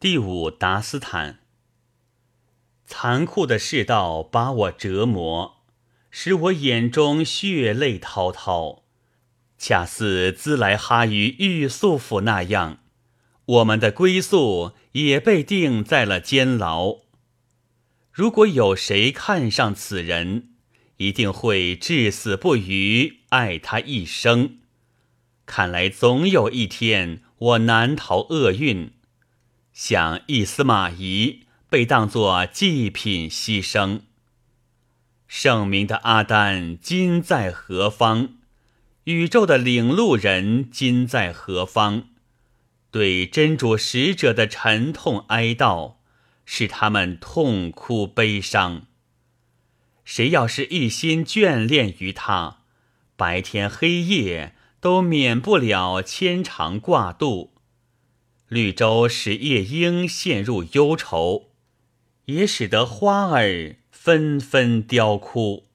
第五达斯坦。残酷的世道把我折磨，使我眼中血泪滔滔，恰似兹莱哈与玉素甫那样，我们的归宿也被定在了监牢。如果有谁看上此人，一定会至死不渝，爱他一生。看来总有一天，我难逃厄运。像伊斯玛仪被当作祭品牺牲。圣明的阿丹今在何方？宇宙的领路人今在何方？对真主使者的沉痛哀悼，使他们痛哭悲伤。谁要是一心眷恋于他，白天黑夜都免不了牵肠挂肚。绿洲使夜莺陷入忧愁，也使得花儿纷纷凋枯。